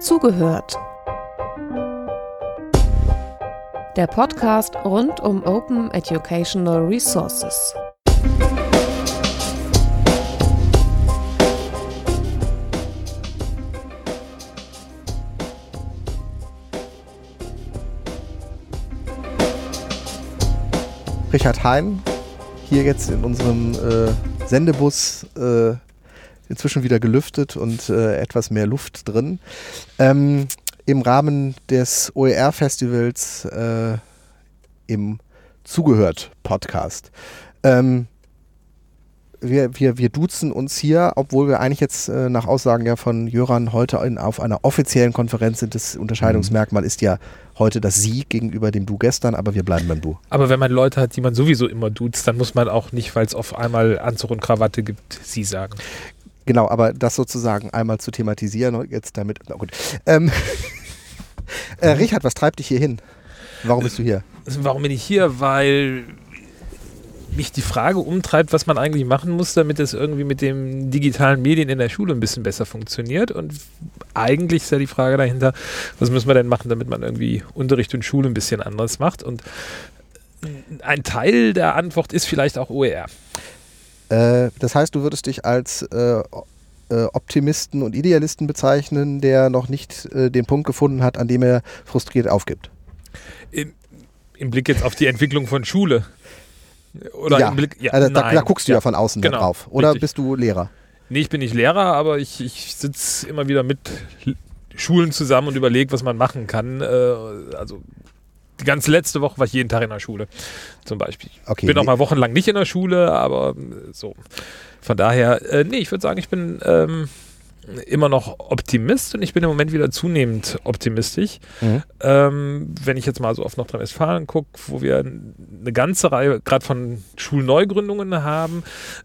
Zugehört. Der Podcast rund um Open Educational Resources. Richard Hein, hier jetzt in unserem äh, Sendebus äh, inzwischen wieder gelüftet und äh, etwas mehr Luft drin. Ähm, Im Rahmen des OER-Festivals äh, im Zugehört-Podcast. Ähm, wir, wir, wir duzen uns hier, obwohl wir eigentlich jetzt äh, nach Aussagen ja von Jöran heute in, auf einer offiziellen Konferenz sind. Das Unterscheidungsmerkmal ist ja heute das Sie gegenüber dem Du gestern, aber wir bleiben beim Du. Aber wenn man Leute hat, die man sowieso immer duzt, dann muss man auch nicht, weil es auf einmal Anzug und Krawatte gibt, Sie sagen. Genau, aber das sozusagen einmal zu thematisieren, jetzt damit, na gut. Ähm, äh, Richard, was treibt dich hier hin? Warum bist du hier? Warum bin ich hier? Weil mich die Frage umtreibt, was man eigentlich machen muss, damit es irgendwie mit den digitalen Medien in der Schule ein bisschen besser funktioniert. Und eigentlich ist ja die Frage dahinter, was müssen wir denn machen, damit man irgendwie Unterricht und Schule ein bisschen anders macht. Und ein Teil der Antwort ist vielleicht auch OER. Äh, das heißt, du würdest dich als äh, äh, Optimisten und Idealisten bezeichnen, der noch nicht äh, den Punkt gefunden hat, an dem er frustriert aufgibt. Im, Im Blick jetzt auf die Entwicklung von Schule. Oder ja, im Blick, ja also da, da guckst du ja, von außen Genau, drauf. Oder richtig. bist du Lehrer? Nee, ich bin nicht Lehrer, aber ich, ich sitze immer wieder mit Schulen zusammen und überlege, was man machen kann. Also die ganze letzte Woche war ich jeden Tag in der Schule, zum Beispiel. Okay. bin auch mal wochenlang nicht in der Schule, aber äh, so. Von daher, äh, nee, ich würde sagen, ich bin ähm, immer noch Optimist und ich bin im Moment wieder zunehmend optimistisch. Mhm. Ähm, wenn ich jetzt mal so auf Nordrhein-Westfalen gucke, wo wir eine ganze Reihe gerade von Schulneugründungen haben.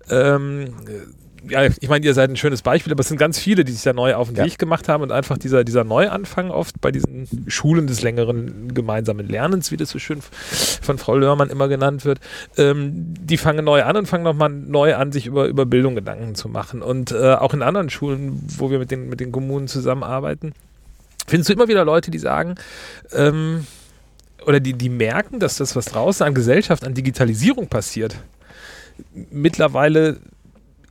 Ähm, ja, ich meine, ihr seid ein schönes Beispiel, aber es sind ganz viele, die sich da neu auf den Ja. Weg gemacht haben und einfach dieser, dieser Neuanfang oft bei diesen Schulen des längeren gemeinsamen Lernens, wie das so schön von Frau Lörmann immer genannt wird, ähm, die fangen neu an und fangen nochmal neu an, sich über, über Bildung Gedanken zu machen. Und äh, auch in anderen Schulen, wo wir mit den, mit den Kommunen zusammenarbeiten, findest du immer wieder Leute, die sagen, ähm, oder die, die merken, dass das, was draußen an Gesellschaft, an Digitalisierung passiert, mittlerweile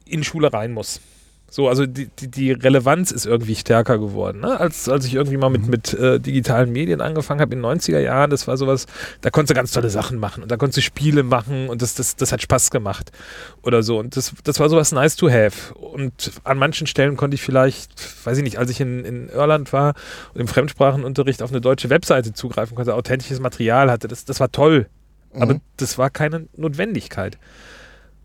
in Schule rein muss. So, also die, die, die Relevanz ist irgendwie stärker geworden. Ne? Als, als ich irgendwie mal mit, mit äh, digitalen Medien angefangen habe in den 90er Jahren, das war sowas, da konntest du ganz tolle Sachen machen und da konntest du Spiele machen und das, das, das hat Spaß gemacht oder so. Und das, das war sowas nice to have. Und an manchen Stellen konnte ich vielleicht, weiß ich nicht, als ich in, in Irland war und im Fremdsprachenunterricht auf eine deutsche Webseite zugreifen konnte, authentisches Material hatte, das, das war toll. Aber Mhm. das war keine Notwendigkeit.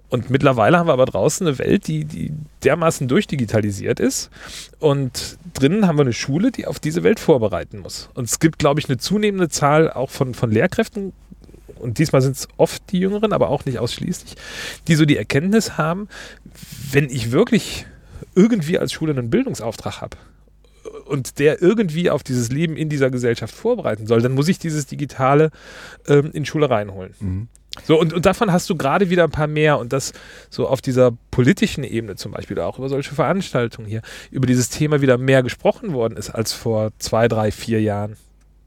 Und mittlerweile haben wir aber draußen eine Welt, die, die dermaßen durchdigitalisiert ist. Und drinnen haben wir eine Schule, die auf diese Welt vorbereiten muss. Und es gibt, glaube ich, eine zunehmende Zahl auch von, von Lehrkräften. Und diesmal sind es oft die Jüngeren, aber auch nicht ausschließlich, die so die Erkenntnis haben, wenn ich wirklich irgendwie als Schule einen Bildungsauftrag habe und der irgendwie auf dieses Leben in dieser Gesellschaft vorbereiten soll, dann muss ich dieses Digitale ähm, in Schule reinholen. Mhm. So, und, und davon hast du gerade wieder ein paar mehr und das so auf dieser politischen Ebene zum Beispiel, auch über solche Veranstaltungen hier, über dieses Thema wieder mehr gesprochen worden ist als vor zwei, drei, vier Jahren.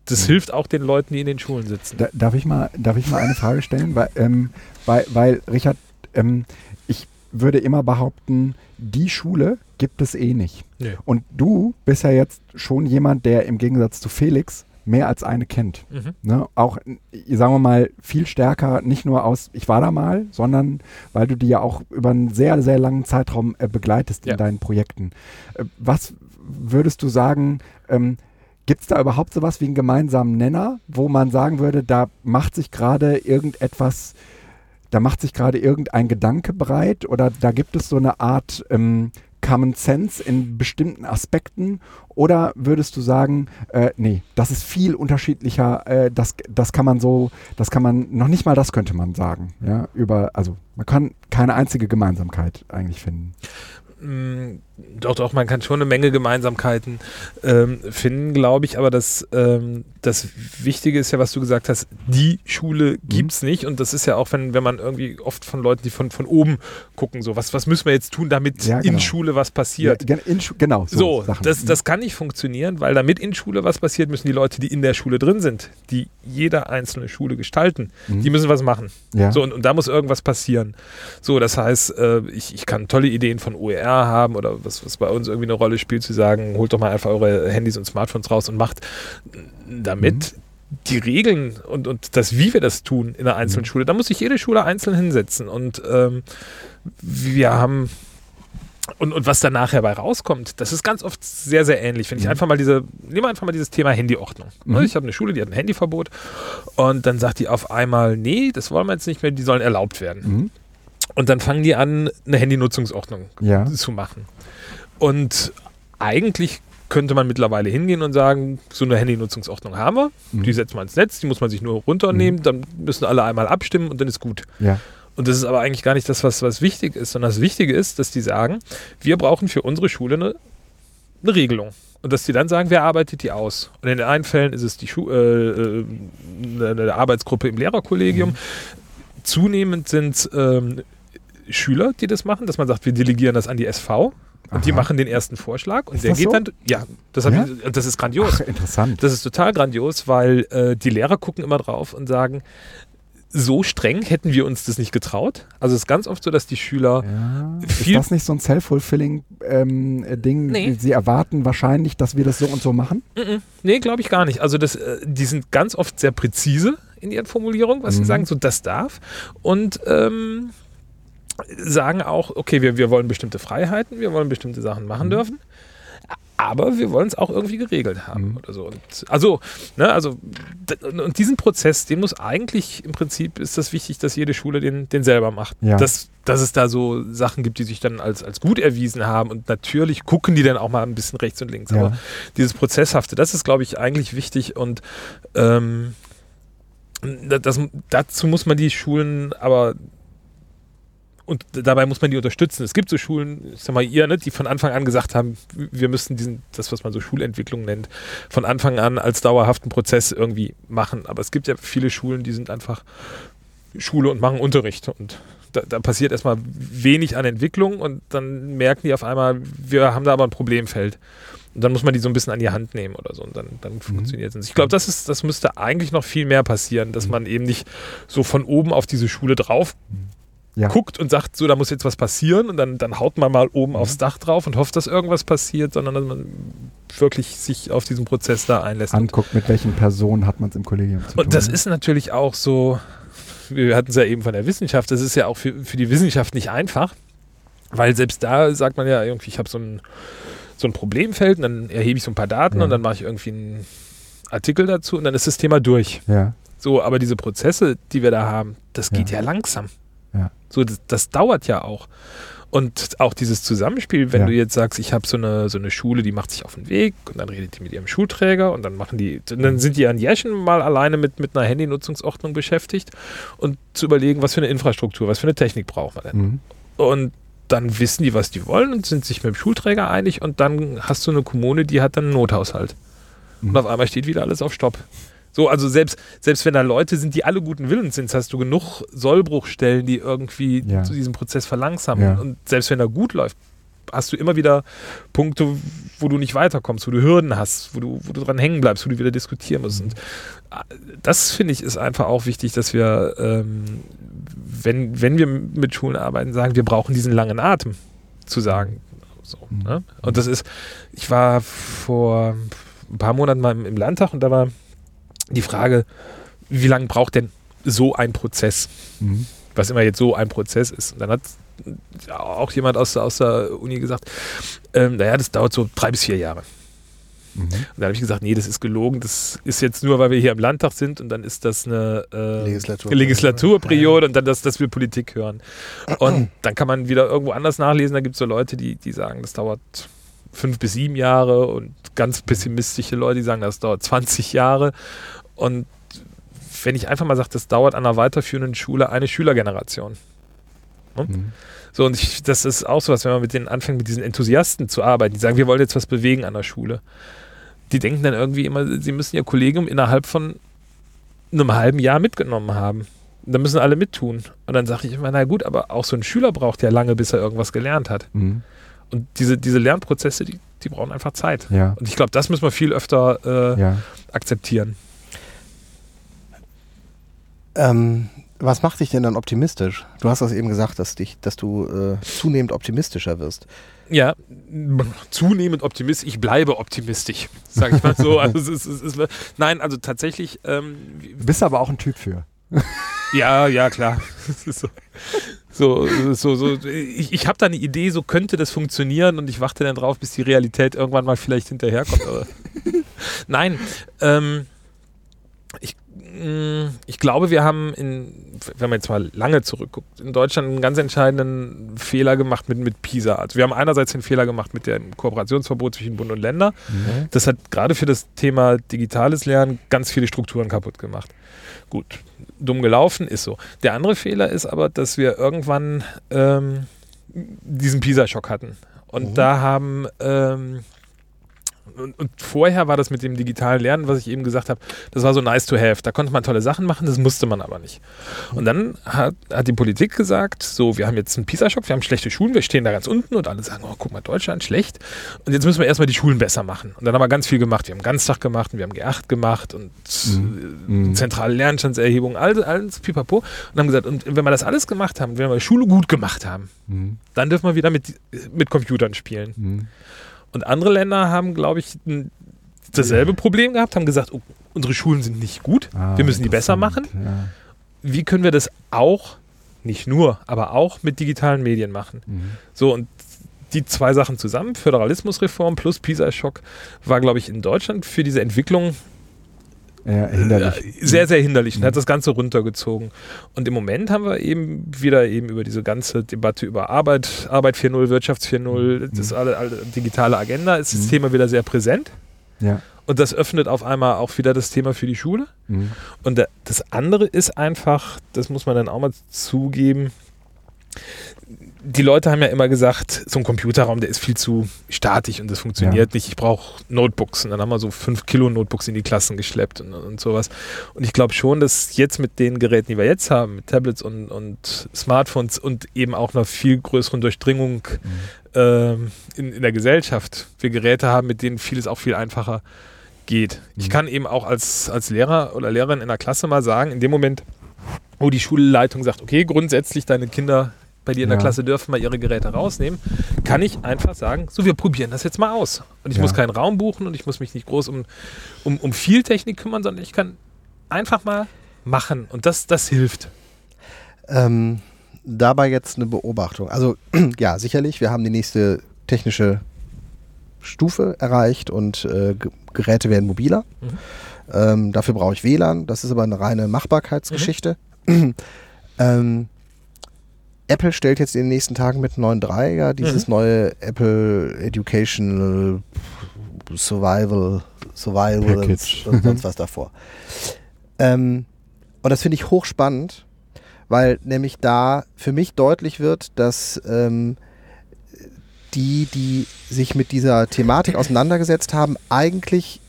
Das Mhm. hilft auch den Leuten, die in den Schulen sitzen. Da, darf, ich mal, darf ich mal eine Frage stellen? Weil, ähm, weil, weil Richard, ähm, ich würde immer behaupten, die Schule gibt es eh nicht. Nö. Und du bist ja jetzt schon jemand, der im Gegensatz zu Felix mehr als eine kennt. Mhm. Ne? Auch, äh, sagen wir mal, viel stärker, nicht nur aus, ich war da mal, sondern weil du die ja auch über einen sehr, sehr langen Zeitraum äh, begleitest Ja. in deinen Projekten. Äh, was würdest du sagen, ähm, gibt es da überhaupt sowas wie einen gemeinsamen Nenner, wo man sagen würde, da macht sich gerade irgendetwas, da macht sich gerade irgendein Gedanke breit oder da gibt es so eine Art ähm, Common Sense in bestimmten Aspekten oder würdest du sagen, äh, nee, das ist viel unterschiedlicher, äh, das, das kann man so, das kann man, noch nicht mal das könnte man sagen, ja, über, also man kann keine einzige Gemeinsamkeit eigentlich finden. Mm, Doch, doch, man kann schon eine Menge Gemeinsamkeiten ähm, finden, glaube ich. Aber das, ähm, das Wichtige ist ja, was du gesagt hast, die Schule gibt es nicht. Und das ist ja auch, wenn, wenn man irgendwie oft von Leuten, die von, von oben gucken, so, was, was müssen wir jetzt tun, damit Ja, genau. in Schule was passiert. Ja, in genau, so, So, das, das kann nicht funktionieren, weil damit in Schule was passiert, müssen die Leute, die in der Schule drin sind, die jede einzelne Schule gestalten, Mhm. die müssen was machen. ja. So, und, und da muss irgendwas passieren. So, das heißt, äh, ich, ich kann tolle Ideen von OER haben oder was, was bei uns irgendwie eine Rolle spielt, zu sagen, holt doch mal einfach eure Handys und Smartphones raus und macht damit die Regeln und, und das, wie wir das tun in der einzelnen Schule, da muss sich jede Schule einzeln hinsetzen. Und ähm, wir haben und, und was dann nachher bei rauskommt, das ist ganz oft sehr, sehr ähnlich. Wenn ich einfach mal diese, nehmen wir einfach mal dieses Thema Handyordnung. Ne, Mhm. Ich habe eine Schule, die hat ein Handyverbot und dann sagt die auf einmal, nee, das wollen wir jetzt nicht mehr, die sollen erlaubt werden. Mhm. Und dann fangen die an, eine Handynutzungsordnung Ja. zu machen. Und eigentlich könnte man mittlerweile hingehen und sagen, so eine Handynutzungsordnung haben wir, Mhm. die setzt man ins Netz, die muss man sich nur runternehmen, dann müssen alle einmal abstimmen und dann ist gut. ja. Und das ist aber eigentlich gar nicht das, was, was wichtig ist, sondern das Wichtige ist, dass die sagen, wir brauchen für unsere Schule eine, eine Regelung. Und dass die dann sagen, wer arbeitet die aus? Und in den einen Fällen ist es die Schu äh, äh, eine, eine Arbeitsgruppe im Lehrerkollegium. Zunehmend sind ähm, Schüler, die das machen, dass man sagt, wir delegieren das an die SV. Und die Aha. machen den ersten Vorschlag und Ist der geht so? dann, ja, das, Ja? Ich, das ist grandios. Ach, interessant. Das ist total grandios, weil äh, die Lehrer gucken immer drauf und sagen, so streng hätten wir uns das nicht getraut. Also es ist ganz oft so, dass die Schüler ja. viel- Ist das nicht so ein self-fulfilling ähm, äh? Nee. Sie erwarten wahrscheinlich, dass wir das so und so machen? Nee, glaube ich gar nicht. Also das, äh, die sind ganz oft sehr präzise in ihren Formulierungen, was Mhm. sie sagen, so das darf. Und ähm, sagen auch, okay, wir, wir wollen bestimmte Freiheiten, wir wollen bestimmte Sachen machen dürfen. Aber wir wollen es auch irgendwie geregelt haben Mhm. oder so. Und also, ne, also und diesen Prozess, den muss eigentlich im Prinzip ist das wichtig, dass jede Schule den, den selber macht. Ja. Dass, dass es da so Sachen gibt, die sich dann als, als gut erwiesen haben. Und natürlich gucken die dann auch mal ein bisschen rechts und links. Aber Ja. dieses Prozesshafte, das ist, glaube ich, eigentlich wichtig und ähm, das, dazu muss man die Schulen aber und dabei muss man die unterstützen. Es gibt so Schulen, ich sag mal ihr, ne, die von Anfang an gesagt haben, wir müssen diesen, das, was man so Schulentwicklung nennt, von Anfang an als dauerhaften Prozess irgendwie machen. Aber es gibt ja viele Schulen, die sind einfach Schule und machen Unterricht. Und da, da passiert erstmal wenig an Entwicklung und dann merken die auf einmal, wir haben da aber ein Problemfeld. Und dann muss man die so ein bisschen an die Hand nehmen oder so und dann, dann funktioniert es. Ich glaube, das ist, das müsste eigentlich noch viel mehr passieren, dass man eben nicht so von oben auf diese Schule drauf Ja. guckt und sagt, so, da muss jetzt was passieren und dann, dann haut man mal oben aufs Dach drauf und hofft, dass irgendwas passiert, sondern dass man wirklich sich auf diesen Prozess da einlässt. Und, Anguckt, mit welchen Personen hat man es im Kollegium zu tun. und das ist natürlich auch so, wir hatten es ja eben von der Wissenschaft, das ist ja auch für, für die Wissenschaft nicht einfach, weil selbst da sagt man ja irgendwie, ich habe so ein, so ein Problemfeld und dann erhebe ich so ein paar Daten Ja. und dann mache ich irgendwie einen Artikel dazu und dann ist das Thema durch. Ja. So, aber diese Prozesse, die wir da haben, das geht Ja. ja, langsam. Ja. So, das, das dauert ja auch. Und auch dieses Zusammenspiel, wenn Ja. du jetzt sagst, ich habe so eine, so eine Schule, die macht sich auf den Weg und dann redet die mit ihrem Schulträger und dann machen die, dann sind die an Jeschen mal alleine mit, mit einer Handynutzungsordnung beschäftigt und zu überlegen, was für eine Infrastruktur, was für eine Technik braucht man denn. Mhm. Und dann wissen die, was die wollen und sind sich mit dem Schulträger einig und dann hast du eine Kommune, die hat dann einen Nothaushalt. Mhm. Und auf einmal steht wieder alles auf Stopp. So, also selbst, selbst wenn da Leute sind, die alle guten Willens sind, hast du genug Sollbruchstellen, die irgendwie Ja. zu diesem Prozess verlangsamen. Ja. Und selbst wenn er gut läuft, hast du immer wieder Punkte, wo du nicht weiterkommst, wo du Hürden hast, wo du, wo du dran hängen bleibst, wo du wieder diskutieren musst. Und äh, das finde ich ist einfach auch wichtig, dass wir, ähm, wenn, wenn wir mit Schulen arbeiten, sagen, wir brauchen diesen langen Atem zu sagen. So, Mhm. ne? Und das ist, ich war vor ein paar Monaten mal im, im Landtag und da war die Frage, wie lange braucht denn so ein Prozess? Mhm. was immer jetzt so ein Prozess ist. Und dann hat auch jemand aus, der- aus der Uni gesagt, ähm, naja, das dauert so drei bis vier Jahre. Mhm. Und dann habe ich gesagt, nee, das ist gelogen. Das ist jetzt nur, weil wir hier im Landtag sind und dann ist das eine äh, Legislatur- Legislaturperiode und dann, dass, dass wir Politik hören. Und dann kann man wieder irgendwo anders nachlesen. Da gibt es so Leute, die, die sagen, das dauert fünf bis sieben Jahre und ganz pessimistische Leute, die sagen, das dauert 20 Jahre. Und wenn ich einfach mal sage, das dauert an einer weiterführenden Schule eine Schülergeneration. Ne? Mhm. So, und ich, das ist auch so was, wenn man mit denen anfängt, mit diesen Enthusiasten zu arbeiten, die sagen, wir wollen jetzt was bewegen an der Schule. Die denken dann irgendwie immer, sie müssen ihr Kollegium innerhalb von einem halben Jahr mitgenommen haben. Da müssen alle mittun. Und dann sage ich immer, na gut, aber auch so ein Schüler braucht ja lange, bis er irgendwas gelernt hat. Mhm. Und diese, diese Lernprozesse, die, die brauchen einfach Zeit. Ja. Und ich glaube, das müssen wir viel öfter äh, Ja. akzeptieren. Ähm, was macht dich denn dann optimistisch? Du hast das eben gesagt, dass, dich, dass du äh, zunehmend optimistischer wirst. Ja, zunehmend optimistisch. Ich bleibe optimistisch, sage ich mal so. Also es ist, es ist, nein, also tatsächlich, ähm, Du bist aber auch ein Typ für. ja, ja, klar. So, so, so, so. Ich, ich habe da eine Idee, so könnte das funktionieren und ich warte dann drauf, bis die Realität irgendwann mal vielleicht hinterherkommt. Aber nein, ähm, ich, ich glaube, wir haben, in, wenn man jetzt mal lange zurückguckt, in Deutschland einen ganz entscheidenden Fehler gemacht mit, mit PISA. Also wir haben einerseits den Fehler gemacht mit dem Kooperationsverbot zwischen Bund und Länder. Das hat gerade für das Thema digitales Lernen ganz viele Strukturen kaputt gemacht. Gut, dumm gelaufen, ist so. Der andere Fehler ist aber, dass wir irgendwann ähm, diesen PISA-Schock hatten. Und Mhm. da haben ähm, und, und vorher war das mit dem digitalen Lernen, was ich eben gesagt habe, das war so nice to have. Da konnte man tolle Sachen machen, das musste man aber nicht. Und dann hat, hat die Politik gesagt, so, wir haben jetzt einen PISA-Schock, wir haben schlechte Schulen, wir stehen da ganz unten und alle sagen, oh, guck mal, Deutschland, schlecht. Und jetzt müssen wir erstmal die Schulen besser machen. Und dann haben wir ganz viel gemacht. Wir haben Ganztag gemacht und wir haben G8 gemacht und Mhm. äh, zentrale Lernstandserhebung, alles, alles pipapo. Und haben gesagt, und wenn wir das alles gemacht haben, wenn wir die Schule gut gemacht haben, Mhm. dann dürfen wir wieder mit, mit Computern spielen. Mhm. Und andere Länder haben, glaube ich, dasselbe Problem gehabt, haben gesagt, oh, unsere Schulen sind nicht gut, Ah, wir müssen die besser machen. Ja. Wie können wir das auch, nicht nur, aber auch mit digitalen Medien machen? Mhm. So, und die zwei Sachen zusammen, Föderalismusreform plus PISA-Schock, war, glaube ich, in Deutschland für diese Entwicklung Ja, hinderlich. äh, sehr, sehr hinderlich und hat das Ganze runtergezogen. Und im Moment haben wir eben wieder eben über diese ganze Debatte über Arbeit, Arbeit 4.0, Wirtschafts 4.0, das alle, alle digitale Agenda, ist das Mhm. Thema wieder sehr präsent. Ja. Und das öffnet auf einmal auch wieder das Thema für die Schule. Mhm. Und da- das andere ist einfach, das muss man dann auch mal zugeben, die Leute haben ja immer gesagt, so ein Computerraum, der ist viel zu statisch und das funktioniert nicht. Ich brauche Notebooks. Und dann haben wir so fünf Kilo Notebooks in die Klassen geschleppt und, und sowas. Und ich glaube schon, dass jetzt mit den Geräten, die wir jetzt haben, mit Tablets und, und Smartphones und eben auch einer viel größeren Durchdringung ähm, in, in der Gesellschaft, wir Geräte haben, mit denen vieles auch viel einfacher geht. Ich Mhm. kann eben auch als, als Lehrer oder Lehrerin in der Klasse mal sagen, in dem Moment, wo die Schulleitung sagt, okay, grundsätzlich deine Kinder bei dir in der Ja. Klasse dürfen mal ihre Geräte rausnehmen, kann ich einfach sagen, so wir probieren das jetzt mal aus. Und ich Ja. muss keinen Raum buchen und ich muss mich nicht groß um, um, um viel Technik kümmern, sondern ich kann einfach mal machen. Und das, das hilft. Ähm, dabei jetzt eine Beobachtung. Also ja, sicherlich, wir haben die nächste technische Stufe erreicht und äh, Geräte werden mobiler. Mhm. Ähm, dafür brauche ich WLAN. Das ist aber eine reine Machbarkeitsgeschichte. Mhm. ähm, Apple stellt jetzt in den nächsten Tagen mit 9.3 ja dieses Mhm. neue Apple Educational Survival, Survival Package. und sonst was davor. Ähm, und das finde ich hochspannend, weil nämlich da für mich deutlich wird, dass ähm, die, die sich mit dieser Thematik auseinandergesetzt haben, eigentlich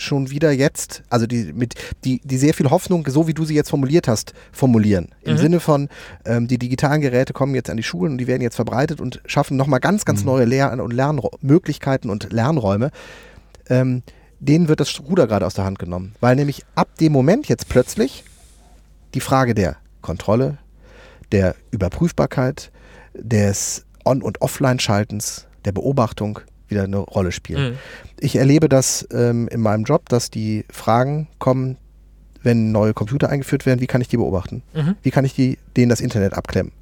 schon wieder jetzt, also die, mit, die, die sehr viel Hoffnung, so wie du sie jetzt formuliert hast, formulieren. Im Mhm. Sinne von, ähm, die digitalen Geräte kommen jetzt an die Schulen und die werden jetzt verbreitet und schaffen nochmal ganz, ganz Mhm. neue Lehr- und Lernmöglichkeiten und Lernräume. Ähm, denen wird das Ruder gerade aus der Hand genommen. Weil nämlich ab dem Moment jetzt plötzlich die Frage der Kontrolle, der Überprüfbarkeit, des On- und Offline-Schaltens, der Beobachtung wieder eine Rolle spielen. Mhm. Ich erlebe das ähm, in meinem Job, dass die Fragen kommen, wenn neue Computer eingeführt werden, wie kann ich die beobachten? Mhm. Wie kann ich die, denen das Internet abklemmen?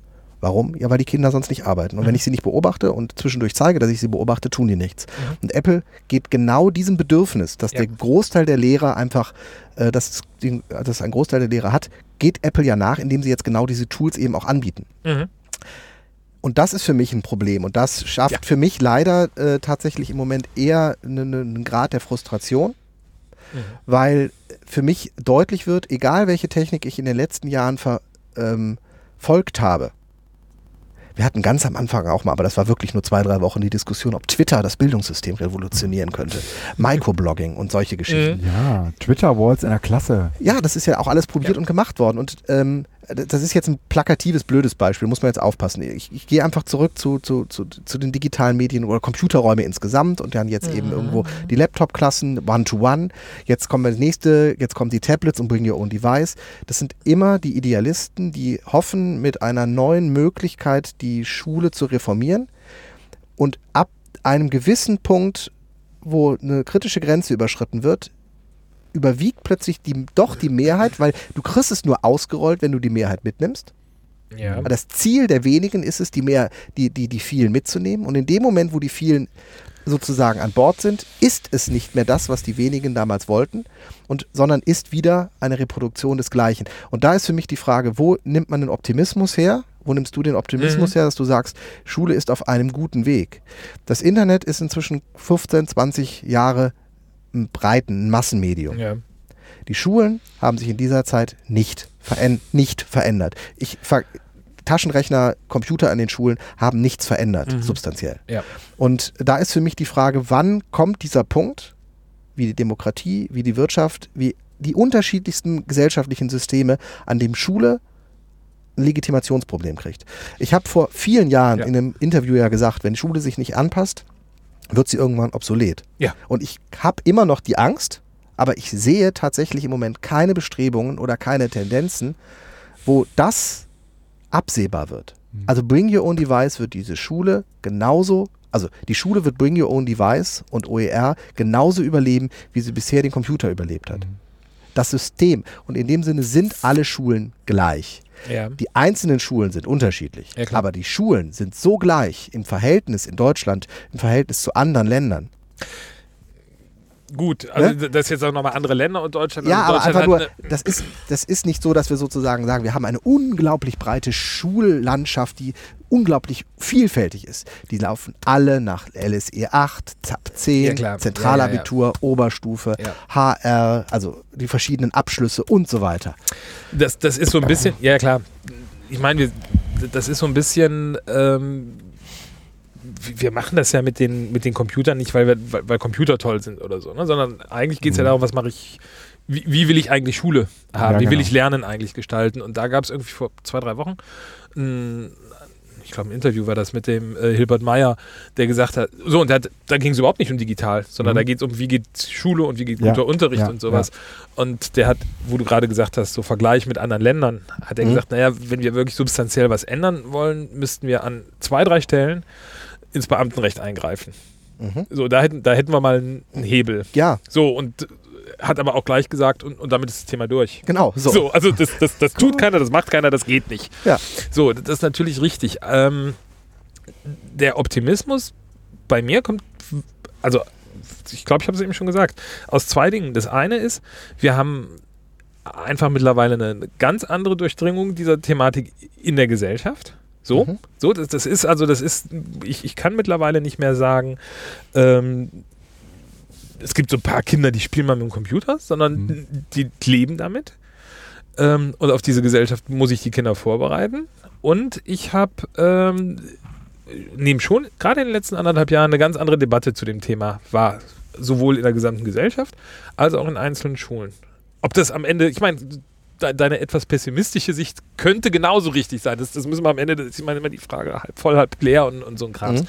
Warum? Ja, weil die Kinder sonst nicht arbeiten. Und wenn Mhm. ich sie nicht beobachte und zwischendurch zeige, dass ich sie beobachte, tun die nichts. Mhm. Und Apple geht genau diesem Bedürfnis, dass Ja. der Großteil der Lehrer einfach, äh, dass, dass ein Großteil der Lehrer hat, geht Apple ja nach, indem sie jetzt genau diese Tools eben auch anbieten. Mhm. Und das ist für mich ein Problem. Und das schafft Ja. für mich leider äh, tatsächlich im Moment eher einen, einen Grad der Frustration, Mhm. weil für mich deutlich wird, egal welche Technik ich in den letzten Jahren ver, ähm, folgt habe, Wir hatten ganz am Anfang auch mal, aber das war wirklich nur zwei, drei Wochen die Diskussion, ob Twitter das Bildungssystem revolutionieren könnte. Microblogging und solche Geschichten. Ja, Twitter-Walls in der Klasse. Ja, das ist ja auch alles probiert und gemacht worden. Und ähm, das ist jetzt ein plakatives, blödes Beispiel, muss man jetzt aufpassen. Ich, ich gehe einfach zurück zu, zu, zu, zu den digitalen Medien oder Computerräume insgesamt und dann jetzt eben irgendwo die Laptop-Klassen, One-to-One. Jetzt kommen das nächste, jetzt kommen die Tablets und Bring Your Own Device. Das sind immer die Idealisten, die hoffen, mit einer neuen Möglichkeit die Schule zu reformieren. Und ab einem gewissen Punkt, wo eine kritische Grenze überschritten wird, überwiegt plötzlich die, doch die Mehrheit, weil du kriegst es nur ausgerollt, wenn du die Mehrheit mitnimmst. Ja. Aber das Ziel der wenigen ist es, die, mehr, die, die, die vielen mitzunehmen. Und in dem Moment, wo die vielen sozusagen an Bord sind, ist es nicht mehr das, was die wenigen damals wollten, und, sondern ist wieder eine Reproduktion des Gleichen. Und da ist für mich die Frage, wo nimmt man den Optimismus her? Wo nimmst du den Optimismus Mhm. her, dass du sagst, Schule ist auf einem guten Weg? Das Internet ist inzwischen 15, 20 Jahre breiten Massenmedium. Ja. Die Schulen haben sich in dieser Zeit nicht, veränd nicht verändert. Ich, ver Taschenrechner, Computer an den Schulen haben nichts verändert, Mhm. substanziell. Ja. Und da ist für mich die Frage, wann kommt dieser Punkt, wie die Demokratie, wie die Wirtschaft, wie die unterschiedlichsten gesellschaftlichen Systeme, an dem Schule ein Legitimationsproblem kriegt. Ich habe vor vielen Jahren Ja. in einem Interview ja gesagt, wenn Schule sich nicht anpasst, wird sie irgendwann obsolet. Ja. Und ich habe immer noch die Angst, aber ich sehe tatsächlich im Moment keine Bestrebungen oder keine Tendenzen, wo das absehbar wird. Also Bring Your Own Device wird diese Schule genauso, also die Schule wird Bring Your Own Device und OER genauso überleben, wie sie bisher den Computer überlebt hat. Das System. Und in dem Sinne sind alle Schulen gleich. Ja. Die einzelnen Schulen sind unterschiedlich, Ja, aber die Schulen sind so gleich im Verhältnis in Deutschland, im Verhältnis zu anderen Ländern. Gut, also das ist jetzt auch nochmal andere Länder und Deutschland. Ja, aber Deutschland einfach nur, das ist, das ist nicht so, dass wir sozusagen sagen, wir haben eine unglaublich breite Schullandschaft, die unglaublich vielfältig ist. Die laufen alle nach LSE 8, ZAP 10, Ja. Zentralabitur, Oberstufe, Ja. HR, also die verschiedenen Abschlüsse und so weiter. Das, das ist so ein bisschen, ja klar, ich meine, das ist so ein bisschen, ähm, wir machen das ja mit den, mit den Computern nicht, weil, wir, weil, weil Computer toll sind oder so, ne? sondern eigentlich geht es ja darum, was mache ich, wie, wie will ich eigentlich Schule haben, Ja, wie will genau. ich Lernen eigentlich gestalten und da gab es irgendwie vor zwei, drei Wochen ein, ich glaube, ein Interview war das mit dem äh, Hilbert Meyer, der gesagt hat, so, und hat, da ging es überhaupt nicht um digital, sondern Mhm. da geht es um, wie geht Schule und wie geht Ja, guter Unterricht ja, und sowas. Und der hat, wo du gerade gesagt hast, so Vergleich mit anderen Ländern, hat er Mhm. gesagt, naja, wenn wir wirklich substanziell was ändern wollen, müssten wir an zwei, drei Stellen ins Beamtenrecht eingreifen. Mhm. So, da hätten, da hätten wir mal einen, einen Hebel. Ja, So, und hat aber auch gleich gesagt, und, und damit ist das Thema durch. genau. So. So, also das, das, das tut keiner, das macht keiner, das geht nicht. Ja. So, das ist natürlich richtig. Ähm, der Optimismus bei mir kommt, also ich glaube, ich habe es eben schon gesagt, aus zwei Dingen. Das eine ist, wir haben einfach mittlerweile eine ganz andere Durchdringung dieser Thematik in der Gesellschaft. So, Mhm. so das, das ist also, das ist, ich, ich kann mittlerweile nicht mehr sagen, ähm, es gibt so ein paar Kinder, die spielen mal mit dem Computer, sondern Mhm. die leben damit. Ähm, und auf diese Gesellschaft muss ich die Kinder vorbereiten. Und ich habe ähm, neben schon gerade in den letzten anderthalb Jahren eine ganz andere Debatte zu dem Thema war, sowohl in der gesamten Gesellschaft als auch in einzelnen Schulen. Ob das am Ende, ich meine, deine etwas pessimistische Sicht könnte genauso richtig sein. Das, das müssen wir am Ende, das ist immer die Frage, halb voll, halb leer und, und so ein Kram. Mhm.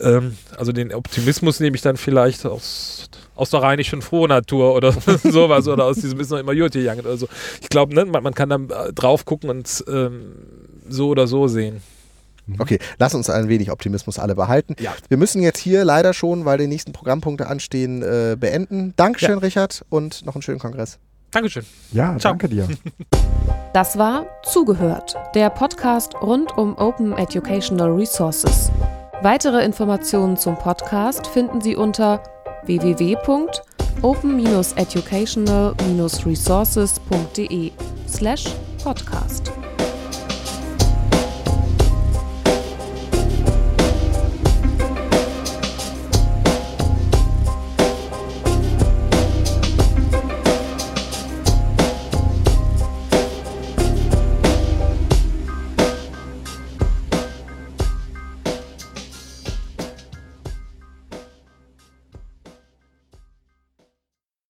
Ähm, also den Optimismus nehme ich dann vielleicht aus, aus der rheinischen Frohnatur oder sowas oder aus diesem ist noch immer Jute Young oder so. Ich glaube, ne, man, man kann dann äh, drauf gucken und ähm, so oder so sehen. Okay, lass uns ein wenig Optimismus alle behalten. Ja. Wir müssen jetzt hier leider schon, weil die nächsten Programmpunkte anstehen, äh, beenden. Dankeschön, Ja. Richard, und noch einen schönen Kongress. Dankeschön. Ja, Ciao. danke dir. Das war Zugehört, der Podcast rund um Open Educational Resources. Weitere Informationen zum Podcast finden Sie unter www.open-educational-resources.de slash podcast.